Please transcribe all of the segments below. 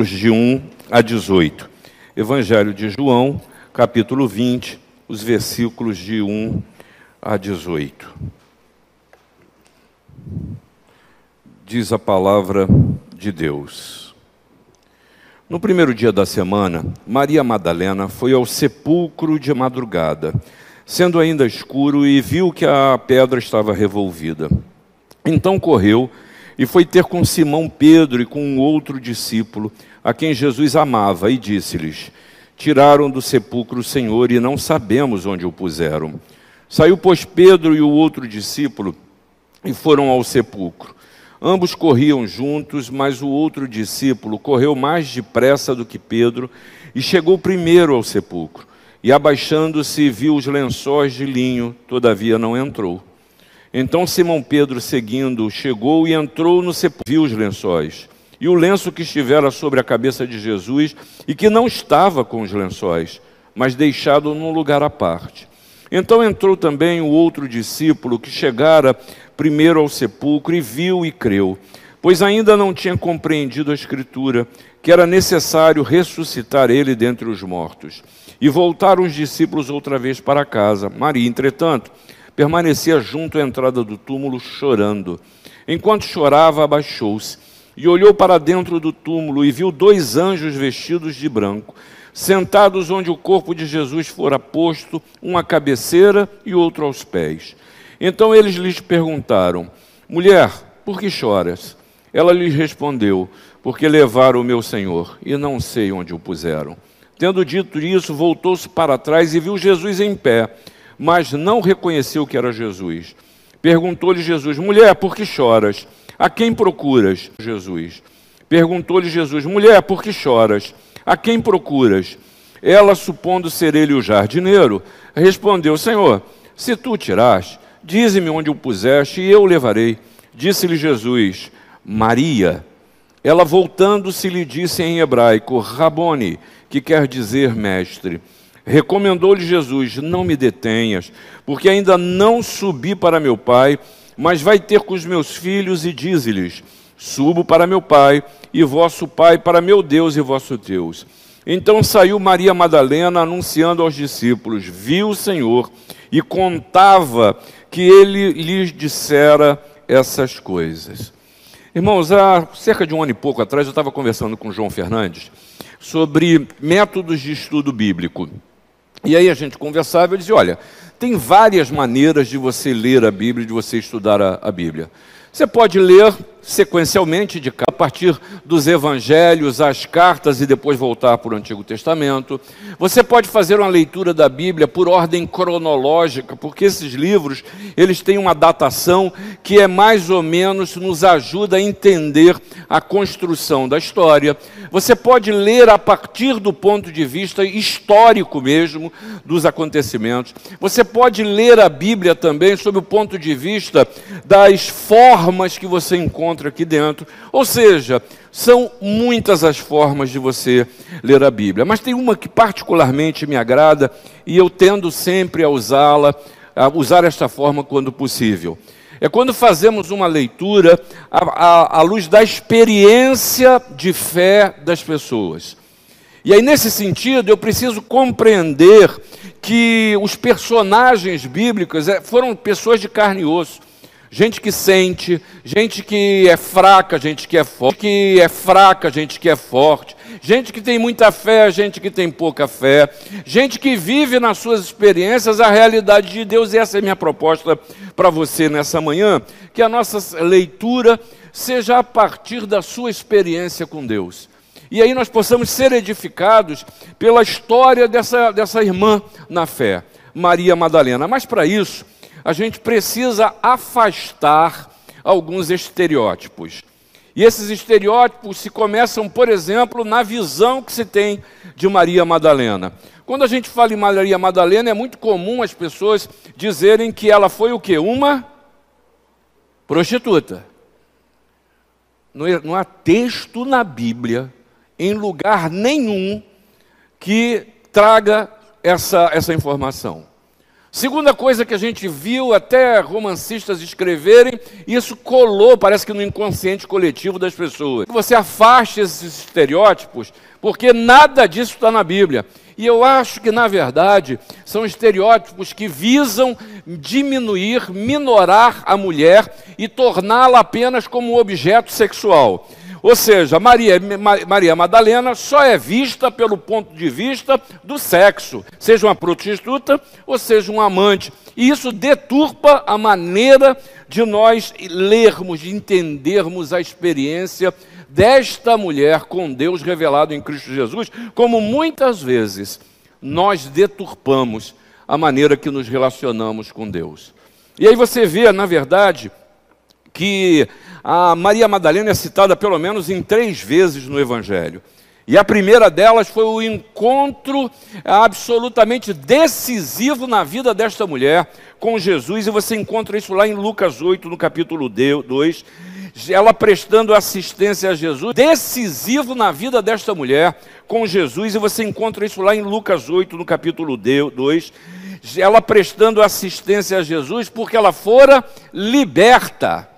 versículos de 1 a 18. Evangelho de João, capítulo 20, os versículos de 1 a 18. Diz a palavra de Deus. No primeiro dia da semana, Maria Madalena foi ao sepulcro de madrugada, sendo ainda escuro, e viu que a pedra estava revolvida. Então correu e foi ter com Simão Pedro e com um outro discípulo, a quem Jesus amava, e disse-lhes: Tiraram do sepulcro o Senhor e não sabemos onde o puseram. Saiu, pois, Pedro e o outro discípulo e foram ao sepulcro. Ambos corriam juntos, mas o outro discípulo correu mais depressa do que Pedro e chegou primeiro ao sepulcro. E abaixando-se, viu os lençóis de linho, todavia não entrou. Então Simão Pedro, seguindo, chegou e entrou no sepulcro, viu os lençóis. E o lenço que estivera sobre a cabeça de Jesus, e que não estava com os lençóis, mas deixado num lugar à parte. Então entrou também o outro discípulo que chegara primeiro ao sepulcro e viu e creu, pois ainda não tinha compreendido a Escritura, que era necessário ressuscitar ele dentre os mortos. E voltaram os discípulos outra vez para casa. Maria, entretanto, permanecia junto à entrada do túmulo chorando. Enquanto chorava, abaixou-se e olhou para dentro do túmulo e viu dois anjos vestidos de branco, sentados onde o corpo de Jesus fora posto, um à cabeceira e outro aos pés. Então eles lhes perguntaram: Mulher, por que choras? Ela lhes respondeu: Porque levaram o meu Senhor e não sei onde o puseram. Tendo dito isso, voltou-se para trás e viu Jesus em pé mas não reconheceu que era Jesus. Perguntou-lhe Jesus: Mulher, por que choras? A quem procuras? Jesus. Perguntou-lhe Jesus: Mulher, por que choras? A quem procuras? Ela, supondo ser ele o jardineiro, respondeu: Senhor, se tu tiraste, dize-me onde o puseste e eu o levarei. Disse-lhe Jesus: Maria. Ela, voltando-se, lhe disse em hebraico: Rabone, que quer dizer mestre. Recomendou-lhe Jesus: Não me detenhas, porque ainda não subi para meu Pai, mas vai ter com os meus filhos e dize-lhes: Subo para meu Pai e vosso Pai, para meu Deus e vosso Deus. Então saiu Maria Madalena anunciando aos discípulos: Viu o Senhor e contava que ele lhes dissera essas coisas. Irmãos, há cerca de um ano e pouco atrás eu estava conversando com João Fernandes sobre métodos de estudo bíblico. E aí a gente conversava e dizia: olha, tem várias maneiras de você ler a Bíblia, de você estudar a, a Bíblia. Você pode ler sequencialmente de a partir dos evangelhos, as cartas e depois voltar para o Antigo Testamento. Você pode fazer uma leitura da Bíblia por ordem cronológica, porque esses livros, eles têm uma datação que é mais ou menos nos ajuda a entender a construção da história. Você pode ler a partir do ponto de vista histórico mesmo dos acontecimentos. Você pode ler a Bíblia também sob o ponto de vista das formas que você encontra aqui dentro. Ou seja, são muitas as formas de você ler a Bíblia, mas tem uma que particularmente me agrada e eu tendo sempre a usá-la, a usar esta forma quando possível. É quando fazemos uma leitura à, à, à luz da experiência de fé das pessoas. E aí, nesse sentido, eu preciso compreender que os personagens bíblicos é, foram pessoas de carne e osso gente que sente, gente que é fraca, gente que é forte, que é fraca, gente que é forte, gente que tem muita fé, gente que tem pouca fé, gente que vive nas suas experiências a realidade de Deus. E essa é a minha proposta para você nessa manhã, que a nossa leitura seja a partir da sua experiência com Deus. E aí nós possamos ser edificados pela história dessa, dessa irmã na fé, Maria Madalena. Mas para isso, a gente precisa afastar alguns estereótipos. E esses estereótipos se começam, por exemplo, na visão que se tem de Maria Madalena. Quando a gente fala em Maria Madalena, é muito comum as pessoas dizerem que ela foi o quê? Uma prostituta. Não há texto na Bíblia, em lugar nenhum, que traga essa, essa informação. Segunda coisa que a gente viu até romancistas escreverem, isso colou, parece que no inconsciente coletivo das pessoas. Você afaste esses estereótipos, porque nada disso está na Bíblia. E eu acho que, na verdade, são estereótipos que visam diminuir, minorar a mulher e torná-la apenas como um objeto sexual. Ou seja, Maria, Maria Madalena só é vista pelo ponto de vista do sexo, seja uma prostituta ou seja um amante. E isso deturpa a maneira de nós lermos, de entendermos a experiência desta mulher com Deus revelado em Cristo Jesus, como muitas vezes nós deturpamos a maneira que nos relacionamos com Deus. E aí você vê, na verdade, que a Maria Madalena é citada pelo menos em três vezes no Evangelho. E a primeira delas foi o encontro absolutamente decisivo na vida desta mulher com Jesus, e você encontra isso lá em Lucas 8, no capítulo 2. Ela prestando assistência a Jesus, decisivo na vida desta mulher com Jesus, e você encontra isso lá em Lucas 8, no capítulo 2. Ela prestando assistência a Jesus porque ela fora liberta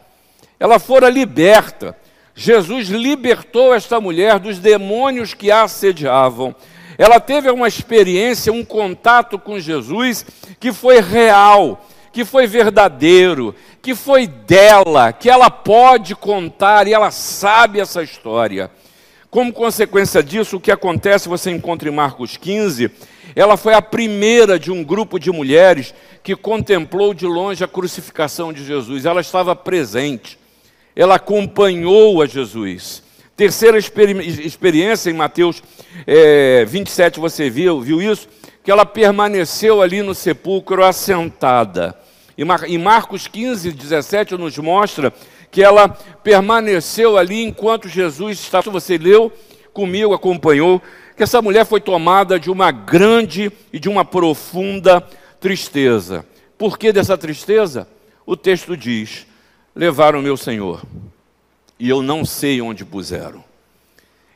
ela fora liberta. Jesus libertou esta mulher dos demônios que a assediavam. Ela teve uma experiência, um contato com Jesus que foi real, que foi verdadeiro, que foi dela, que ela pode contar e ela sabe essa história. Como consequência disso, o que acontece, você encontra em Marcos 15, ela foi a primeira de um grupo de mulheres que contemplou de longe a crucificação de Jesus. Ela estava presente ela acompanhou a Jesus. Terceira experi experiência em Mateus é, 27, você viu, viu isso? Que ela permaneceu ali no sepulcro assentada. E Mar em Marcos 15, 17 nos mostra que ela permaneceu ali enquanto Jesus estava. Você leu comigo, acompanhou, que essa mulher foi tomada de uma grande e de uma profunda tristeza. Por que dessa tristeza? O texto diz: levaram meu Senhor, e eu não sei onde puseram.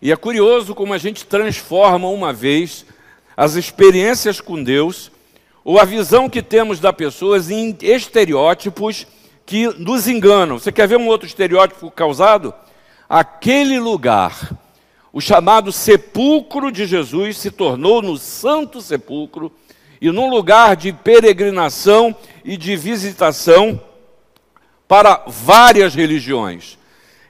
E é curioso como a gente transforma uma vez as experiências com Deus, ou a visão que temos da pessoas em estereótipos que nos enganam. Você quer ver um outro estereótipo causado? Aquele lugar, o chamado sepulcro de Jesus, se tornou no santo sepulcro e num lugar de peregrinação e de visitação para várias religiões.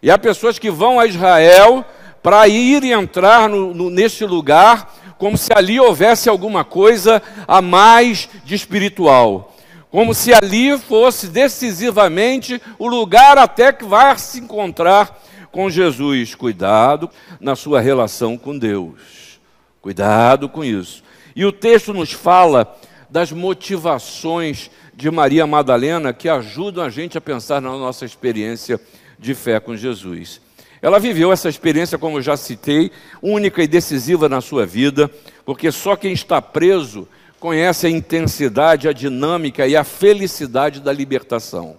E há pessoas que vão a Israel para ir e entrar no, no, lugar como se ali houvesse alguma coisa a mais de espiritual. Como se ali fosse decisivamente o lugar até que vai se encontrar com Jesus. Cuidado na sua relação com Deus. Cuidado com isso. E o texto nos fala das motivações de Maria Madalena que ajudam a gente a pensar na nossa experiência de fé com Jesus. Ela viveu essa experiência, como eu já citei, única e decisiva na sua vida, porque só quem está preso conhece a intensidade, a dinâmica e a felicidade da libertação.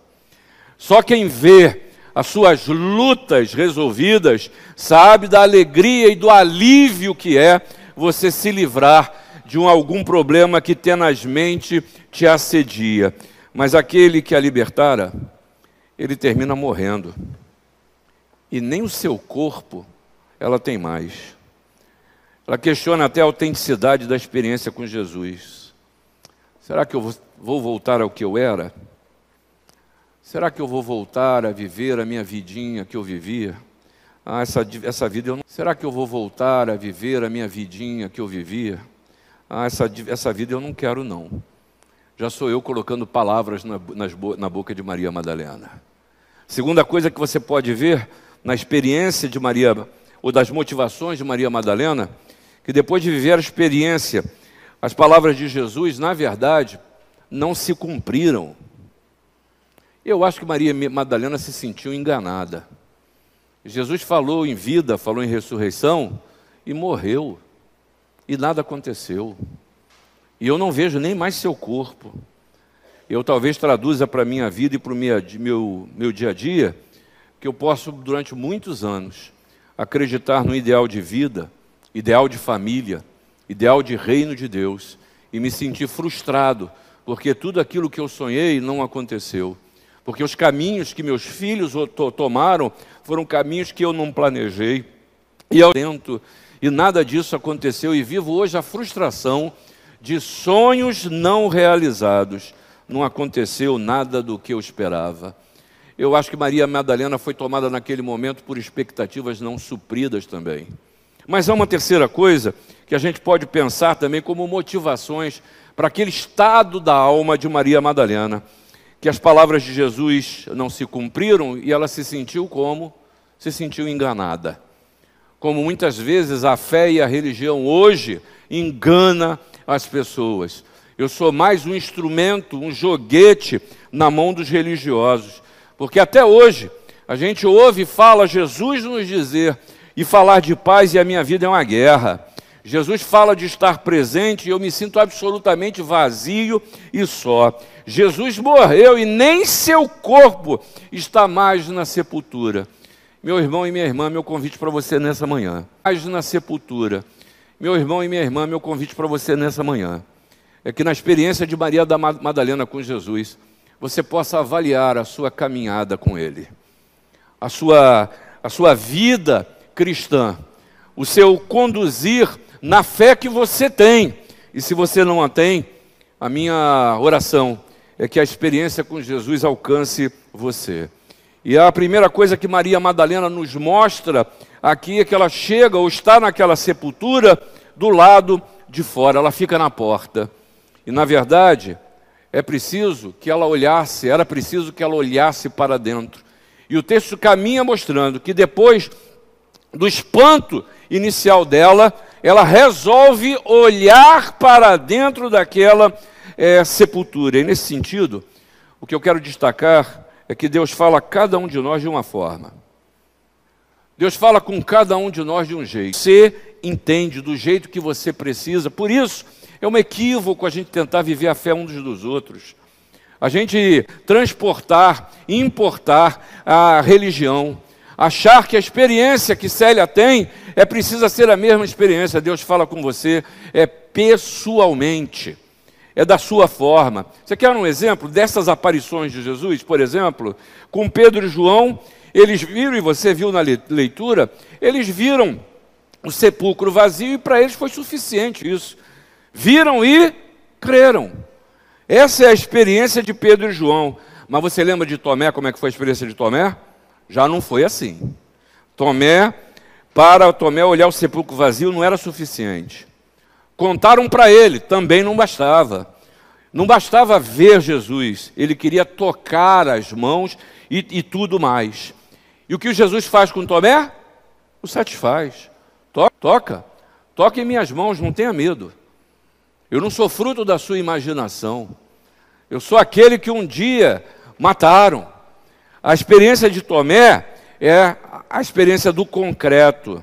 Só quem vê as suas lutas resolvidas sabe da alegria e do alívio que é você se livrar de um, algum problema que tenazmente te assedia. Mas aquele que a libertara, ele termina morrendo. E nem o seu corpo ela tem mais. Ela questiona até a autenticidade da experiência com Jesus. Será que eu vou voltar ao que eu era? Será que eu vou voltar a viver a minha vidinha que eu vivia? Ah, essa, essa vida eu não. Será que eu vou voltar a viver a minha vidinha que eu vivia? Ah, essa, essa vida eu não quero, não. Já sou eu colocando palavras na, nas, na boca de Maria Madalena. Segunda coisa que você pode ver na experiência de Maria, ou das motivações de Maria Madalena, que depois de viver a experiência, as palavras de Jesus, na verdade, não se cumpriram. Eu acho que Maria Madalena se sentiu enganada. Jesus falou em vida, falou em ressurreição e morreu e nada aconteceu. E eu não vejo nem mais seu corpo. Eu talvez traduza para a minha vida e para o meu, meu, dia a dia que eu posso, durante muitos anos, acreditar no ideal de vida, ideal de família, ideal de reino de Deus e me sentir frustrado porque tudo aquilo que eu sonhei não aconteceu. Porque os caminhos que meus filhos tomaram foram caminhos que eu não planejei. E eu tento, e nada disso aconteceu, e vivo hoje a frustração de sonhos não realizados. Não aconteceu nada do que eu esperava. Eu acho que Maria Madalena foi tomada naquele momento por expectativas não supridas também. Mas há uma terceira coisa que a gente pode pensar também como motivações para aquele estado da alma de Maria Madalena, que as palavras de Jesus não se cumpriram e ela se sentiu como? Se sentiu enganada. Como muitas vezes a fé e a religião hoje engana as pessoas. Eu sou mais um instrumento, um joguete na mão dos religiosos. Porque até hoje a gente ouve e fala Jesus nos dizer e falar de paz e a minha vida é uma guerra. Jesus fala de estar presente e eu me sinto absolutamente vazio e só. Jesus morreu e nem seu corpo está mais na sepultura. Meu irmão e minha irmã, meu convite para você nessa manhã. Mais na sepultura. Meu irmão e minha irmã, meu convite para você nessa manhã é que na experiência de Maria da Madalena com Jesus, você possa avaliar a sua caminhada com Ele, a sua, a sua vida cristã, o seu conduzir na fé que você tem. E se você não a tem, a minha oração é que a experiência com Jesus alcance você. E a primeira coisa que Maria Madalena nos mostra aqui é que ela chega ou está naquela sepultura do lado de fora, ela fica na porta. E na verdade, é preciso que ela olhasse, era preciso que ela olhasse para dentro. E o texto caminha mostrando que depois do espanto inicial dela, ela resolve olhar para dentro daquela é, sepultura. E nesse sentido, o que eu quero destacar é que Deus fala a cada um de nós de uma forma. Deus fala com cada um de nós de um jeito. Você entende do jeito que você precisa. Por isso, é um equívoco a gente tentar viver a fé uns dos outros. A gente transportar, importar a religião. Achar que a experiência que Célia tem é precisa ser a mesma experiência. Deus fala com você é pessoalmente. É da sua forma. Você quer um exemplo dessas aparições de Jesus, por exemplo, com Pedro e João, eles viram, e você viu na leitura, eles viram o sepulcro vazio e para eles foi suficiente isso. Viram e creram. Essa é a experiência de Pedro e João. Mas você lembra de Tomé, como é que foi a experiência de Tomé? Já não foi assim. Tomé, para Tomé olhar o sepulcro vazio não era suficiente. Contaram para ele, também não bastava. Não bastava ver Jesus, ele queria tocar as mãos e, e tudo mais. E o que Jesus faz com Tomé? O satisfaz. Toca, toca, em minhas mãos, não tenha medo. Eu não sou fruto da sua imaginação. Eu sou aquele que um dia mataram. A experiência de Tomé é a experiência do concreto.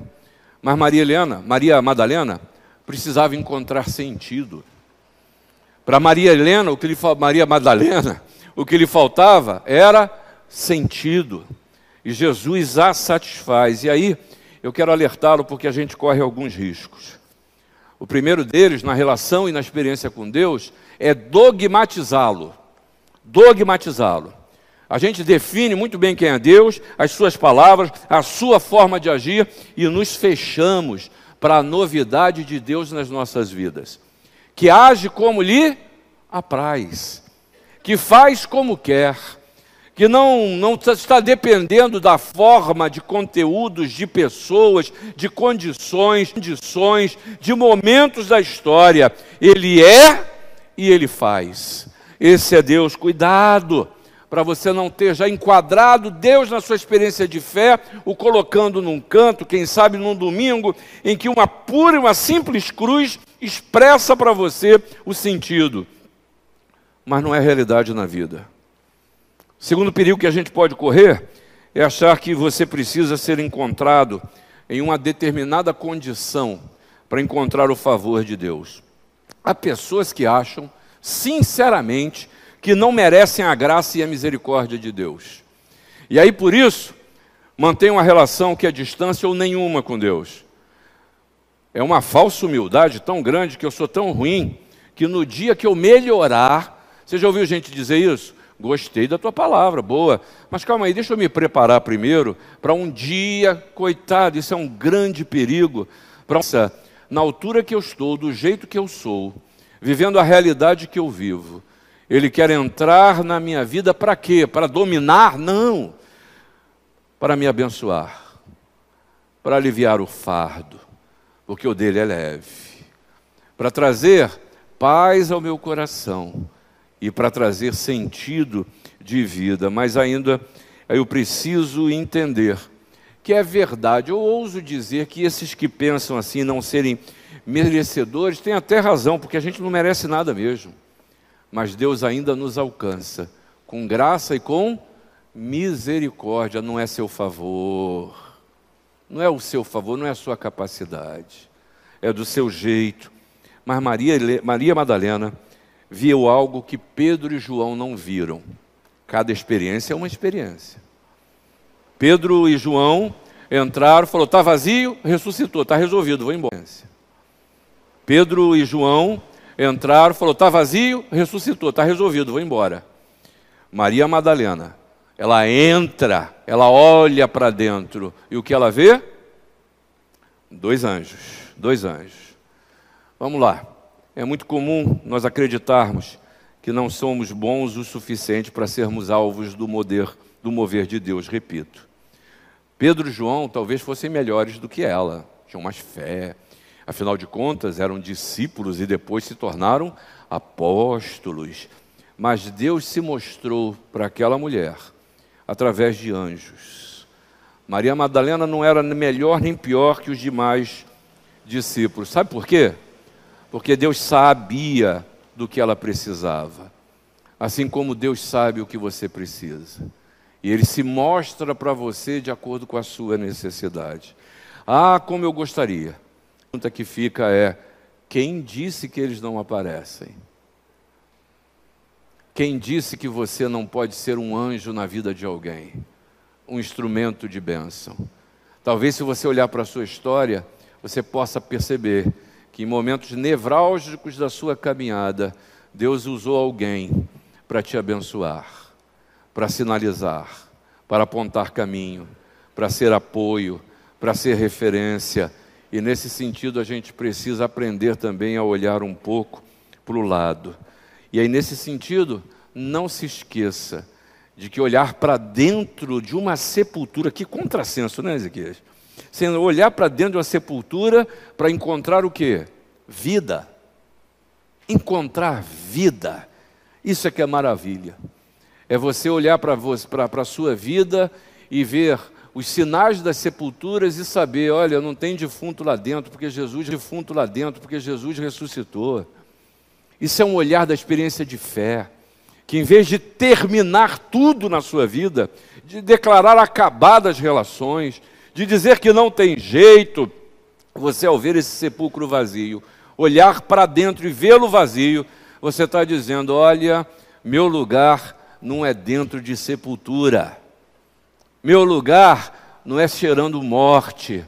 Mas Maria Helena, Maria Madalena, precisava encontrar sentido. Para Maria Helena, o que lhe, Maria Madalena, o que lhe faltava era sentido. E Jesus a satisfaz. E aí, eu quero alertá-lo porque a gente corre alguns riscos. O primeiro deles, na relação e na experiência com Deus, é dogmatizá-lo. Dogmatizá-lo. A gente define muito bem quem é Deus, as suas palavras, a sua forma de agir e nos fechamos para a novidade de Deus nas nossas vidas. Que age como lhe apraz, que faz como quer, que não, não está dependendo da forma de conteúdos, de pessoas, de condições, condições, de momentos da história. Ele é e ele faz. Esse é Deus. Cuidado para você não ter já enquadrado Deus na sua experiência de fé, o colocando num canto, quem sabe num domingo, em que uma pura, uma simples cruz expressa para você o sentido. Mas não é realidade na vida. Segundo perigo que a gente pode correr é achar que você precisa ser encontrado em uma determinada condição para encontrar o favor de Deus. Há pessoas que acham, sinceramente, que não merecem a graça e a misericórdia de Deus. E aí, por isso, mantém uma relação que é distância ou nenhuma com Deus. É uma falsa humildade tão grande que eu sou tão ruim que no dia que eu melhorar, Você já ouviu gente dizer isso? Gostei da tua palavra, boa. Mas calma aí, deixa eu me preparar primeiro para um dia, coitado, isso é um grande perigo. Pra, na altura que eu estou, do jeito que eu sou, vivendo a realidade que eu vivo, ele quer entrar na minha vida para quê? Para dominar? Não. Para me abençoar, para aliviar o fardo, porque o dele é leve, para trazer paz ao meu coração e para trazer sentido de vida, mas ainda eu preciso entender que é verdade. Eu ouso dizer que esses que pensam assim não serem merecedores têm até razão, porque a gente não merece nada mesmo. Mas Deus ainda nos alcança com graça e com misericórdia, não é seu favor. Não é o seu favor, não é a sua capacidade. É do seu jeito. Mas Maria, Maria Madalena viu algo que Pedro e João não viram. Cada experiência é uma experiência. Pedro e João entraram, falou: "Tá vazio", ressuscitou, tá resolvido, vou embora. Pedro e João entraram, falou: "Tá vazio", ressuscitou, tá resolvido, vou embora. Maria Madalena, ela entra, ela olha para dentro e o que ela vê? Dois anjos, dois anjos. Vamos lá. É muito comum nós acreditarmos que não somos bons o suficiente para sermos alvos do mover, do mover de Deus, repito. Pedro e João talvez fossem melhores do que ela, tinham mais fé. Afinal de contas, eram discípulos e depois se tornaram apóstolos. Mas Deus se mostrou para aquela mulher através de anjos. Maria Madalena não era melhor nem pior que os demais discípulos. Sabe por quê? porque Deus sabia do que ela precisava, assim como Deus sabe o que você precisa. E Ele se mostra para você de acordo com a sua necessidade. Ah, como eu gostaria. Pergunta que fica é: quem disse que eles não aparecem? Quem disse que você não pode ser um anjo na vida de alguém? Um instrumento de bênção. Talvez, se você olhar para a sua história, você possa perceber que em momentos nevrálgicos da sua caminhada, Deus usou alguém para te abençoar, para sinalizar, para apontar caminho, para ser apoio, para ser referência. E nesse sentido a gente precisa aprender também a olhar um pouco para o lado. E aí, nesse sentido, não se esqueça de que olhar para dentro de uma sepultura, que contrassenso, né, Ezequiel? Sem olhar para dentro de uma sepultura para encontrar o quê? Vida. Encontrar vida. Isso é que é maravilha. É você olhar para a sua vida e ver os sinais das sepulturas e saber, olha, não tem defunto lá dentro, porque Jesus defunto lá dentro, porque Jesus ressuscitou. Isso é um olhar da experiência de fé, que em vez de terminar tudo na sua vida, de declarar acabadas relações, de dizer que não tem jeito, você ao ver esse sepulcro vazio, olhar para dentro e vê-lo vazio, você está dizendo: olha, meu lugar não é dentro de sepultura, meu lugar não é cheirando morte,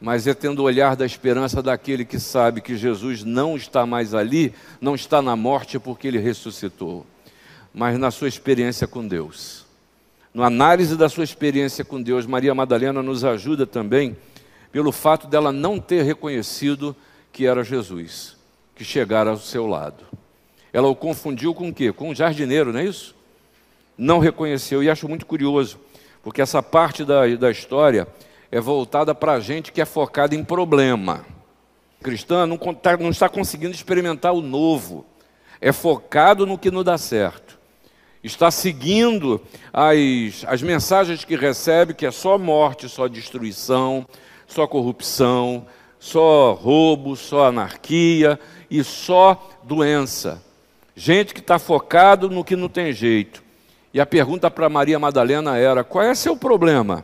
mas é tendo o olhar da esperança daquele que sabe que Jesus não está mais ali, não está na morte porque ele ressuscitou, mas na sua experiência com Deus no análise da sua experiência com Deus, Maria Madalena nos ajuda também pelo fato dela não ter reconhecido que era Jesus, que chegara ao seu lado. Ela o confundiu com o quê? Com um jardineiro, não é isso? Não reconheceu, e acho muito curioso, porque essa parte da, da história é voltada para a gente que é focada em problema. Cristã não, tá, não está conseguindo experimentar o novo, é focado no que não dá certo está seguindo as, as mensagens que recebe, que é só morte, só destruição, só corrupção, só roubo, só anarquia e só doença. Gente que está focado no que não tem jeito. E a pergunta para Maria Madalena era: qual é seu problema?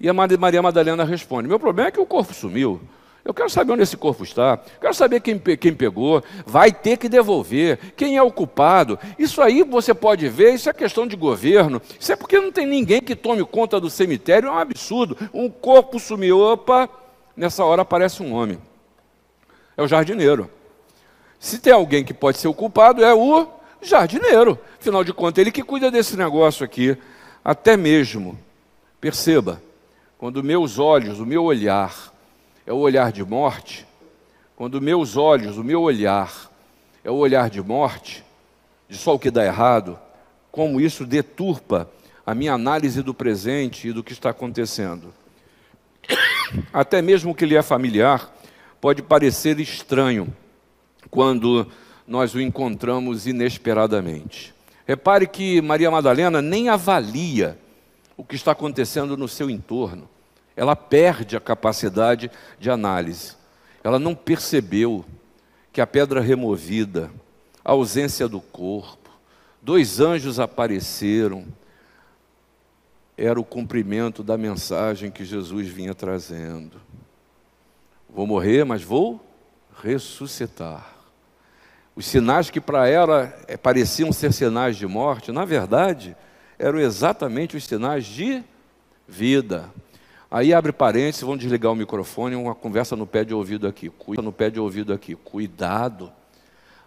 E a Maria Madalena responde: meu problema é que o corpo sumiu. Eu quero saber onde esse corpo está. Quero saber quem, quem pegou. Vai ter que devolver. Quem é o culpado. Isso aí você pode ver. Isso é questão de governo. Isso é porque não tem ninguém que tome conta do cemitério. É um absurdo. Um corpo sumiu. Opa, nessa hora aparece um homem. É o jardineiro. Se tem alguém que pode ser o culpado, é o jardineiro. Afinal de contas, ele que cuida desse negócio aqui. Até mesmo, perceba, quando meus olhos, o meu olhar, é o olhar de morte, quando meus olhos, o meu olhar, é o olhar de morte, de só o que dá errado, como isso deturpa a minha análise do presente e do que está acontecendo. Até mesmo o que lhe é familiar pode parecer estranho quando nós o encontramos inesperadamente. Repare que Maria Madalena nem avalia o que está acontecendo no seu entorno. Ela perde a capacidade de análise. Ela não percebeu que a pedra removida, a ausência do corpo, dois anjos apareceram, era o cumprimento da mensagem que Jesus vinha trazendo. Vou morrer, mas vou ressuscitar. Os sinais que para ela eh, pareciam ser sinais de morte, na verdade, eram exatamente os sinais de vida. Aí abre parênteses, vão desligar o microfone, uma conversa no pé de ouvido aqui. Cuida no pé de ouvido aqui. Cuidado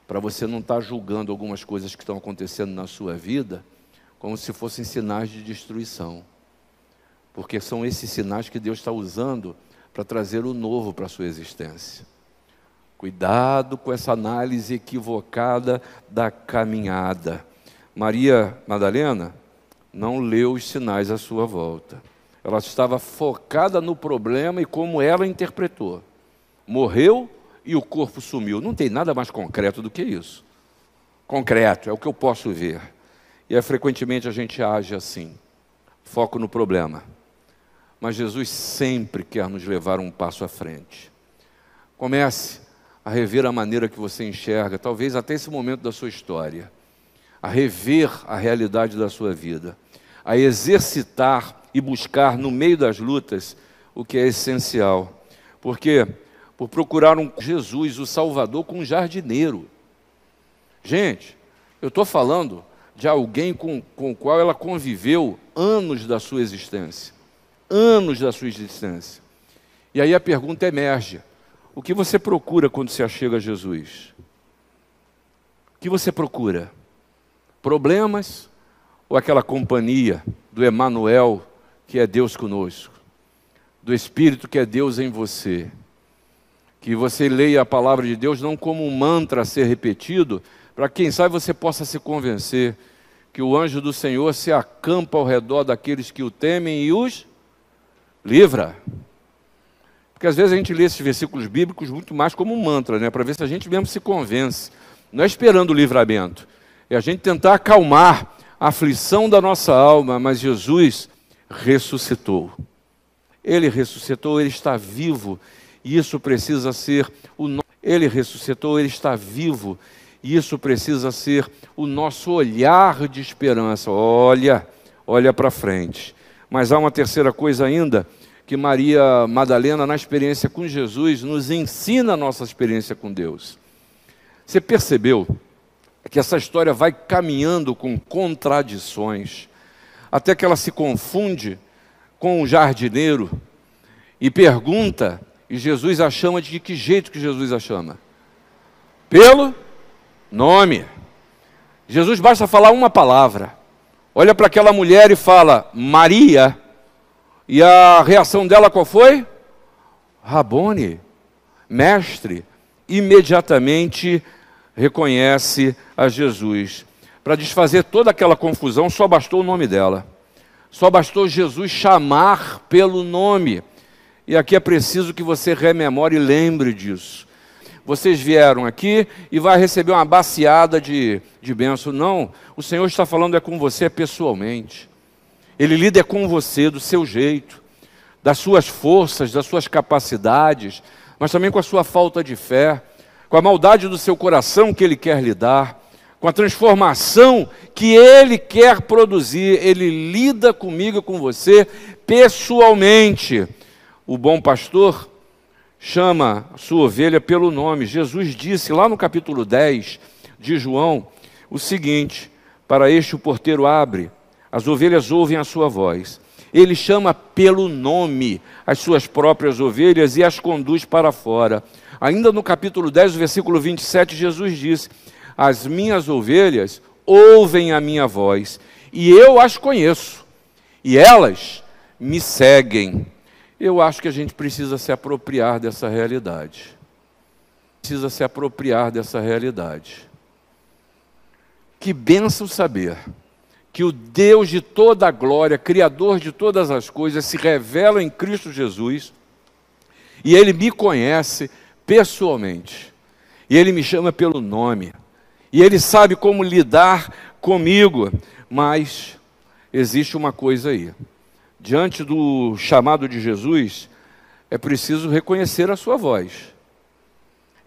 para você não estar tá julgando algumas coisas que estão acontecendo na sua vida como se fossem sinais de destruição. Porque são esses sinais que Deus está usando para trazer o novo para a sua existência. Cuidado com essa análise equivocada da caminhada. Maria Madalena não leu os sinais à sua volta. Ela estava focada no problema e como ela interpretou. Morreu e o corpo sumiu. Não tem nada mais concreto do que isso. Concreto, é o que eu posso ver. E é, frequentemente a gente age assim, foco no problema. Mas Jesus sempre quer nos levar um passo à frente. Comece a rever a maneira que você enxerga, talvez até esse momento da sua história, a rever a realidade da sua vida, a exercitar e buscar no meio das lutas o que é essencial. Porque por procurar um Jesus, o Salvador, com um jardineiro. Gente, eu estou falando de alguém com, com o qual ela conviveu anos da sua existência. Anos da sua existência. E aí a pergunta emerge: o que você procura quando se achega a Jesus? O que você procura? Problemas ou aquela companhia do Emanuel, que é Deus conosco, do Espírito que é Deus em você? Que você leia a palavra de Deus não como um mantra a ser repetido, para quem sabe você possa se convencer que o anjo do Senhor se acampa ao redor daqueles que o temem e os livra. Porque às vezes a gente lê esses versículos bíblicos muito mais como um mantra, né? para ver se a gente mesmo se convence. Não é esperando o livramento, é a gente tentar acalmar a aflição da nossa alma, mas Jesus ressuscitou. Ele ressuscitou, ele está vivo, e isso precisa ser o Ele ressuscitou, ele está vivo, e isso precisa ser o nosso olhar de esperança. Olha, olha para frente. Mas há uma terceira coisa ainda que Maria Madalena, na experiência com Jesus, nos ensina a nossa experiência com Deus. Você percebeu que essa história vai caminhando com contradições, até que ela se confunde com o jardineiro e pergunta, e Jesus a chama de que jeito que Jesus a chama? Pelo Nome. Jesus basta falar uma palavra. Olha para aquela mulher e fala, Maria. E a reação dela qual foi? Rabone, mestre. Imediatamente reconhece a Jesus. Para desfazer toda aquela confusão, só bastou o nome dela. Só bastou Jesus chamar pelo nome. E aqui é preciso que você rememore e lembre disso vocês vieram aqui e vai receber uma baciada de, de bênção. Não, o Senhor está falando é com você pessoalmente. Ele lida é com você, do seu jeito, das suas forças, das suas capacidades, mas também com a sua falta de fé, com a maldade do seu coração que Ele quer lidar, com a transformação que Ele quer produzir. Ele lida comigo com você pessoalmente. O bom pastor chama a sua ovelha pelo nome. Jesus disse lá no capítulo 10 de João o seguinte: Para este o porteiro abre, as ovelhas ouvem a sua voz. Ele chama pelo nome as suas próprias ovelhas e as conduz para fora. Ainda no capítulo 10, versículo 27, Jesus disse: As minhas ovelhas ouvem a minha voz, e eu as conheço, e elas me seguem. Eu acho que a gente precisa se apropriar dessa realidade. Precisa se apropriar dessa realidade. Que benção saber que o Deus de toda a glória, Criador de todas as coisas, se revela em Cristo Jesus e Ele me conhece pessoalmente, e Ele me chama pelo nome, e Ele sabe como lidar comigo, mas existe uma coisa aí. Diante do chamado de Jesus, é preciso reconhecer a sua voz.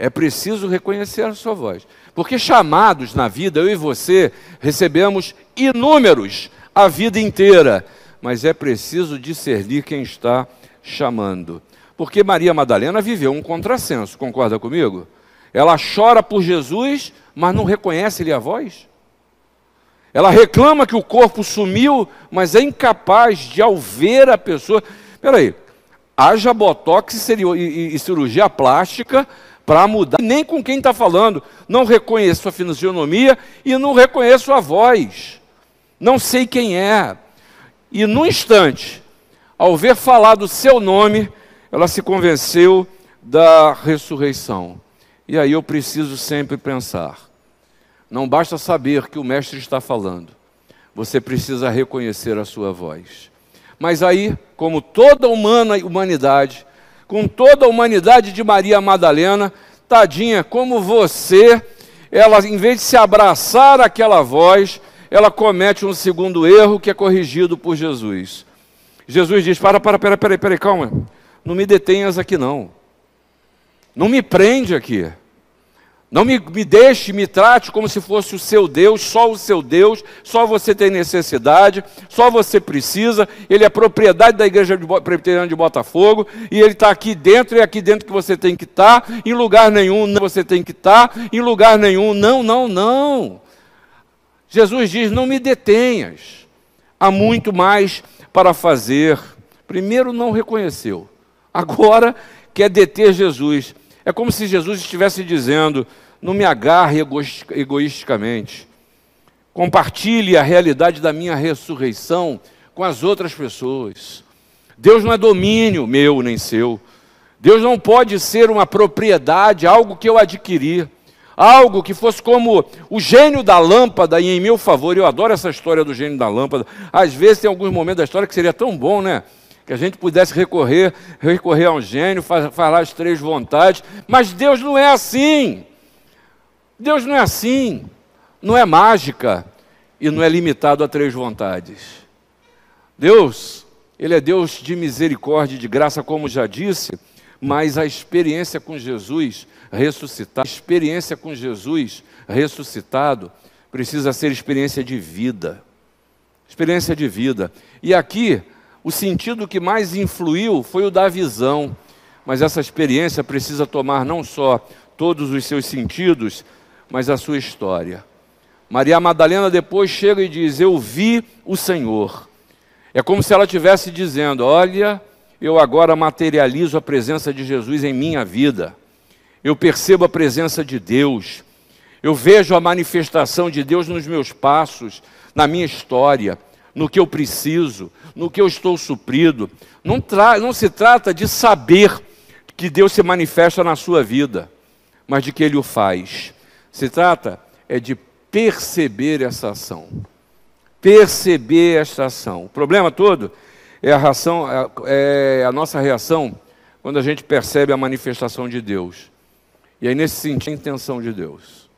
É preciso reconhecer a sua voz. Porque chamados na vida, eu e você recebemos inúmeros a vida inteira, mas é preciso discernir quem está chamando. Porque Maria Madalena viveu um contrassenso, concorda comigo? Ela chora por Jesus, mas não reconhece-lhe a voz. Ela reclama que o corpo sumiu, mas é incapaz de, ao ver a pessoa. Peraí, haja botox e cirurgia plástica para mudar. Nem com quem está falando. Não reconheço a fisionomia e não reconheço a voz. Não sei quem é. E no instante, ao ver falar do seu nome, ela se convenceu da ressurreição. E aí eu preciso sempre pensar: não basta saber que o Mestre está falando, você precisa reconhecer a sua voz. Mas aí, como toda humana humanidade, com toda a humanidade de Maria Madalena, tadinha, como você, ela, em vez de se abraçar aquela voz, ela comete um segundo erro que é corrigido por Jesus. Jesus diz: Para, para, para, para, para, calma, não me detenhas aqui não, não me prende aqui. Não me, me deixe, me trate como se fosse o seu Deus, só o seu Deus, só você tem necessidade, só você precisa. Ele é propriedade da igreja presbiteriana de Botafogo, e ele está aqui dentro, e é aqui dentro que você tem que estar, tá, em lugar nenhum não você tem que estar, tá, em lugar nenhum, não, não, não. Jesus diz: não me detenhas, há muito mais para fazer. Primeiro, não reconheceu, agora quer deter Jesus. É como se Jesus estivesse dizendo: não me agarre egoisticamente. Compartilhe a realidade da minha ressurreição com as outras pessoas. Deus não é domínio meu nem seu. Deus não pode ser uma propriedade, algo que eu adquiri. Algo que fosse como o gênio da lâmpada e em meu favor. Eu adoro essa história do gênio da lâmpada. Às vezes tem alguns momentos da história que seria tão bom, né? Que a gente pudesse recorrer, recorrer a um gênio, falar as três vontades. Mas Deus não é assim. Deus não é assim, não é mágica e não é limitado a três vontades. Deus, Ele é Deus de misericórdia e de graça, como já disse, mas a experiência com Jesus ressuscitado, a experiência com Jesus ressuscitado, precisa ser experiência de vida. Experiência de vida. E aqui, o sentido que mais influiu foi o da visão, mas essa experiência precisa tomar não só todos os seus sentidos, mas a sua história. Maria Madalena depois chega e diz: Eu vi o Senhor. É como se ela estivesse dizendo: Olha, eu agora materializo a presença de Jesus em minha vida. Eu percebo a presença de Deus. Eu vejo a manifestação de Deus nos meus passos, na minha história, no que eu preciso, no que eu estou suprido. Não, não se trata de saber que Deus se manifesta na sua vida, mas de que Ele o faz. Se trata é de perceber essa ação. Perceber esta ação. O problema todo é a, reação, é, é a nossa reação quando a gente percebe a manifestação de Deus. E aí, nesse sentido, a intenção de Deus.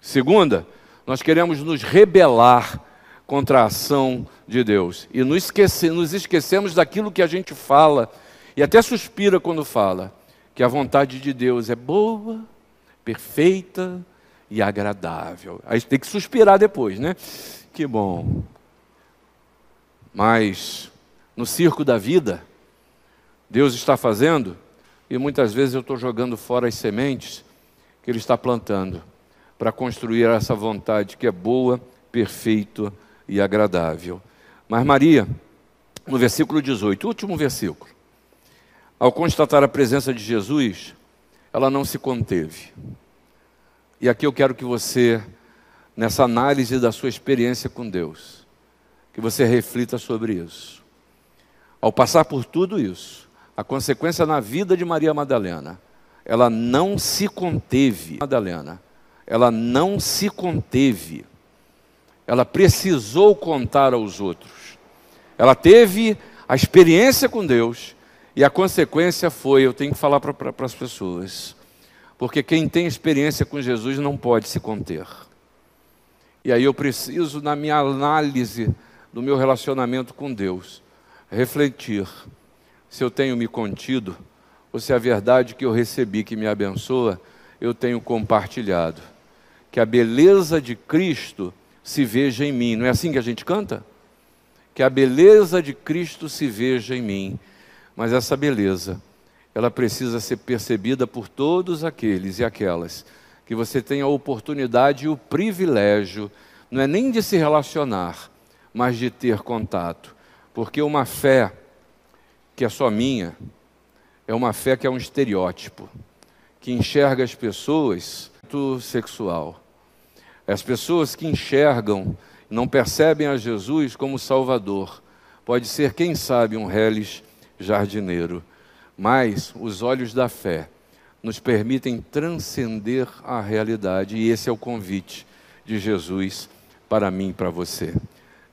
Segunda, nós queremos nos rebelar contra a ação de Deus. E nos, esquece, nos esquecemos daquilo que a gente fala, e até suspira quando fala, que a vontade de Deus é boa, perfeita e agradável. Aí tem que suspirar depois, né? Que bom. Mas no circo da vida, Deus está fazendo, e muitas vezes eu estou jogando fora as sementes que Ele está plantando para construir essa vontade que é boa, perfeita e agradável. Mas Maria, no versículo 18, último versículo, ao constatar a presença de Jesus, ela não se conteve. E aqui eu quero que você, nessa análise da sua experiência com Deus, que você reflita sobre isso. Ao passar por tudo isso, a consequência na vida de Maria Madalena, ela não se conteve. Madalena, ela não se conteve. Ela precisou contar aos outros. Ela teve a experiência com Deus e a consequência foi: eu tenho que falar para as pessoas. Porque quem tem experiência com Jesus não pode se conter. E aí eu preciso, na minha análise do meu relacionamento com Deus, refletir se eu tenho me contido ou se a verdade que eu recebi, que me abençoa, eu tenho compartilhado. Que a beleza de Cristo se veja em mim. Não é assim que a gente canta? Que a beleza de Cristo se veja em mim. Mas essa beleza, ela precisa ser percebida por todos aqueles e aquelas que você tem a oportunidade e o privilégio, não é nem de se relacionar, mas de ter contato. Porque uma fé que é só minha é uma fé que é um estereótipo, que enxerga as pessoas sexual. As pessoas que enxergam, não percebem a Jesus como Salvador. Pode ser, quem sabe, um reles jardineiro, mas os olhos da fé nos permitem transcender a realidade, e esse é o convite de Jesus para mim e para você.